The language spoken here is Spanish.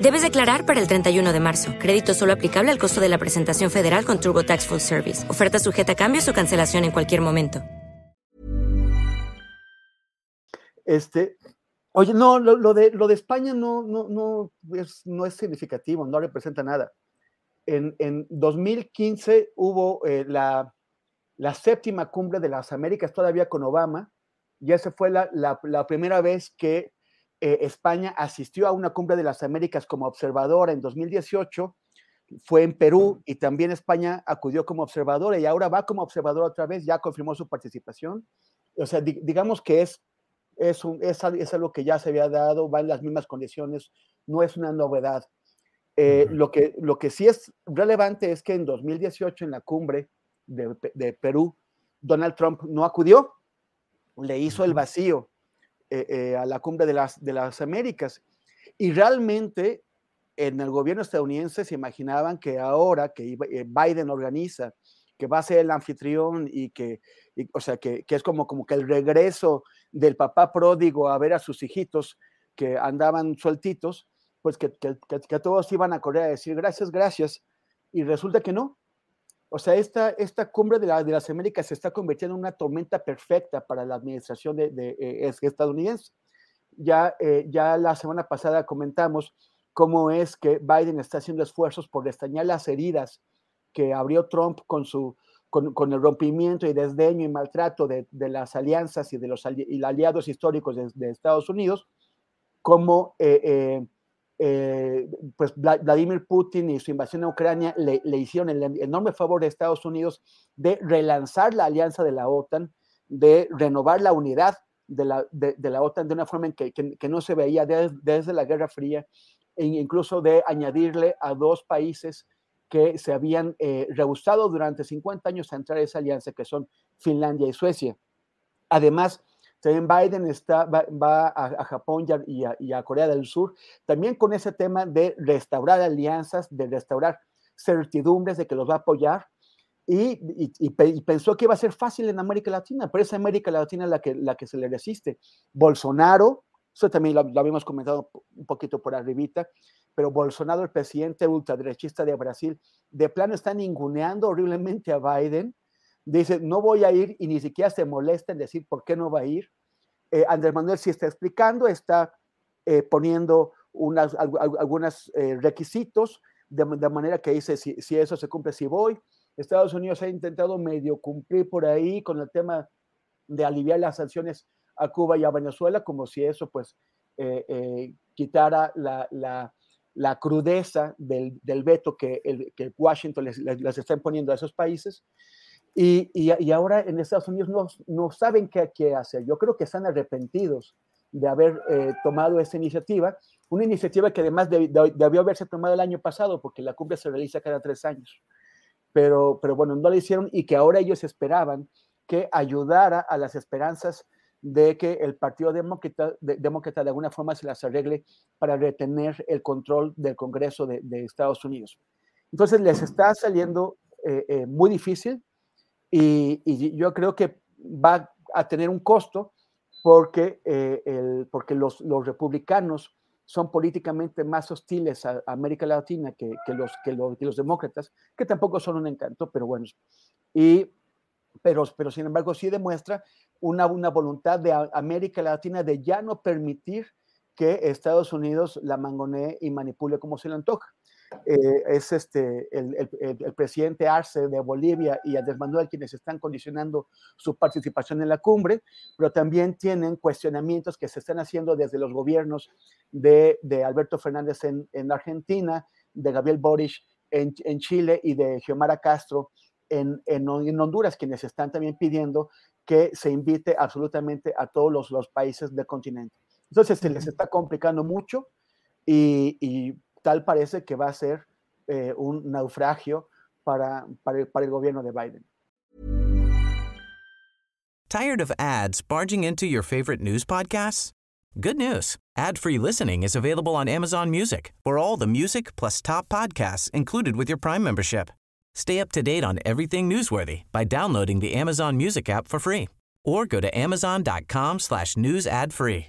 Debes declarar para el 31 de marzo. Crédito solo aplicable al costo de la presentación federal con TurboTax Full Service. Oferta sujeta a cambios o cancelación en cualquier momento. Este, oye, no, lo, de, lo de España no, no, no, es, no es significativo, no representa nada. En, en 2015 hubo eh, la, la séptima cumbre de las Américas, todavía con Obama, y esa fue la, la primera vez que eh, España asistió a una cumbre de las Américas como observadora en 2018, fue en Perú y también España acudió como observadora y ahora va como observadora otra vez, ya confirmó su participación. O sea, di, digamos que es, es, un, es, es, algo que ya se había dado, va en las mismas condiciones, no es una novedad. Eh, uh -huh. lo, que, lo que sí es relevante es que en 2018, en la cumbre de, de Perú, Donald Trump no acudió, le hizo el vacío eh, eh, a la cumbre de las, de las Américas. Y realmente en el gobierno estadounidense se imaginaban que ahora que eh, Biden organiza, que va a ser el anfitrión y que, o sea, que, que, es como, como que el regreso del papá pródigo a ver a sus hijitos que andaban sueltitos, pues que, que, que todos iban a correr a decir gracias, gracias. Y resulta que no, o sea, esta, esta cumbre de, la, de, las Américas se está convirtiendo en una tormenta perfecta para la administración de, de, eh, estadounidense. Ya, eh, ya la semana pasada comentamos cómo es que Biden está haciendo esfuerzos por destañar las heridas que abrió Trump con, su, con, con el rompimiento y desdeño y maltrato de, de las alianzas y de los ali y aliados históricos de, Estados Unidos, como eh, eh, pues Vladimir Putin y su invasión a Ucrania le, hicieron el enorme favor de Estados Unidos de relanzar la alianza de la OTAN, de renovar la unidad de la, de, la OTAN de una forma en que, que, que no se veía desde, desde, la Guerra Fría, e incluso de añadirle a dos países que se habían eh, rehusado durante 50 años a entrar a esa alianza, que son Finlandia y Suecia. Además, también Biden está, va, a, Japón y a, y, a, Corea del Sur, también con ese tema de restaurar alianzas, de restaurar certidumbres de que los va a apoyar. Y, pensó que iba a ser fácil en América Latina, pero es América Latina la que, la que se le resiste. Bolsonaro, eso también lo, lo habíamos comentado un poquito por arribita, pero Bolsonaro, el presidente ultraderechista de Brasil, de plano está ninguneando horriblemente a Biden, dice, no voy a ir y ni siquiera se molesta en decir por qué no va a ir. Eh, Andrés Manuel sí está explicando, está eh, poniendo unas, algunos eh, requisitos de, de, manera que dice, si, si, eso se cumple, si voy. Estados Unidos ha intentado medio cumplir por ahí con el tema de aliviar las sanciones a Cuba y a Venezuela, como si eso pues eh, quitara la, la, la, crudeza del, del veto que, el, que Washington les, les, les está imponiendo a esos países. Y, y, y, ahora en Estados Unidos no, no saben qué, qué, hacer. Yo creo que están arrepentidos de haber eh, tomado esa iniciativa, una iniciativa que además de, de, debió haberse tomado el año pasado, porque la cumbre se realiza cada tres años. Pero, pero bueno, no lo hicieron y que ahora ellos esperaban que ayudara a las esperanzas de que el Partido Demócrata de, Demócrata de alguna forma se las arregle para retener el control del Congreso de, de Estados Unidos. Entonces les está saliendo eh, eh, muy difícil, y, y, yo creo que va a tener un costo porque, eh, el, porque los, los, republicanos son políticamente más hostiles a, América Latina que, que, los, que, los, que, los, demócratas, que tampoco son un encanto, pero bueno. Y, pero, pero sin embargo sí demuestra una, una voluntad de América Latina de ya no permitir que Estados Unidos la mangonee y manipule como se le antoja. Eh, es este, el, presidente Arce de Bolivia y Andrés Manuel quienes están condicionando su participación en la cumbre, pero también tienen cuestionamientos que se están haciendo desde los gobiernos de, Alberto Fernández en, Argentina, de Gabriel Boric en, Chile y de Xiomara Castro en, Honduras, quienes están también pidiendo que se invite absolutamente a todos los, países del continente. Entonces se les está complicando mucho y tal parece que va a ser eh, un naufragio para, para, para el gobierno de Biden. Tired of ads barging into your favorite news podcasts? Good news. Ad-free listening is available on Amazon Music for all the music plus top podcasts included with your Prime membership. Stay up to date on everything newsworthy by downloading the Amazon Music app for free or go to amazon.com slash news ad free.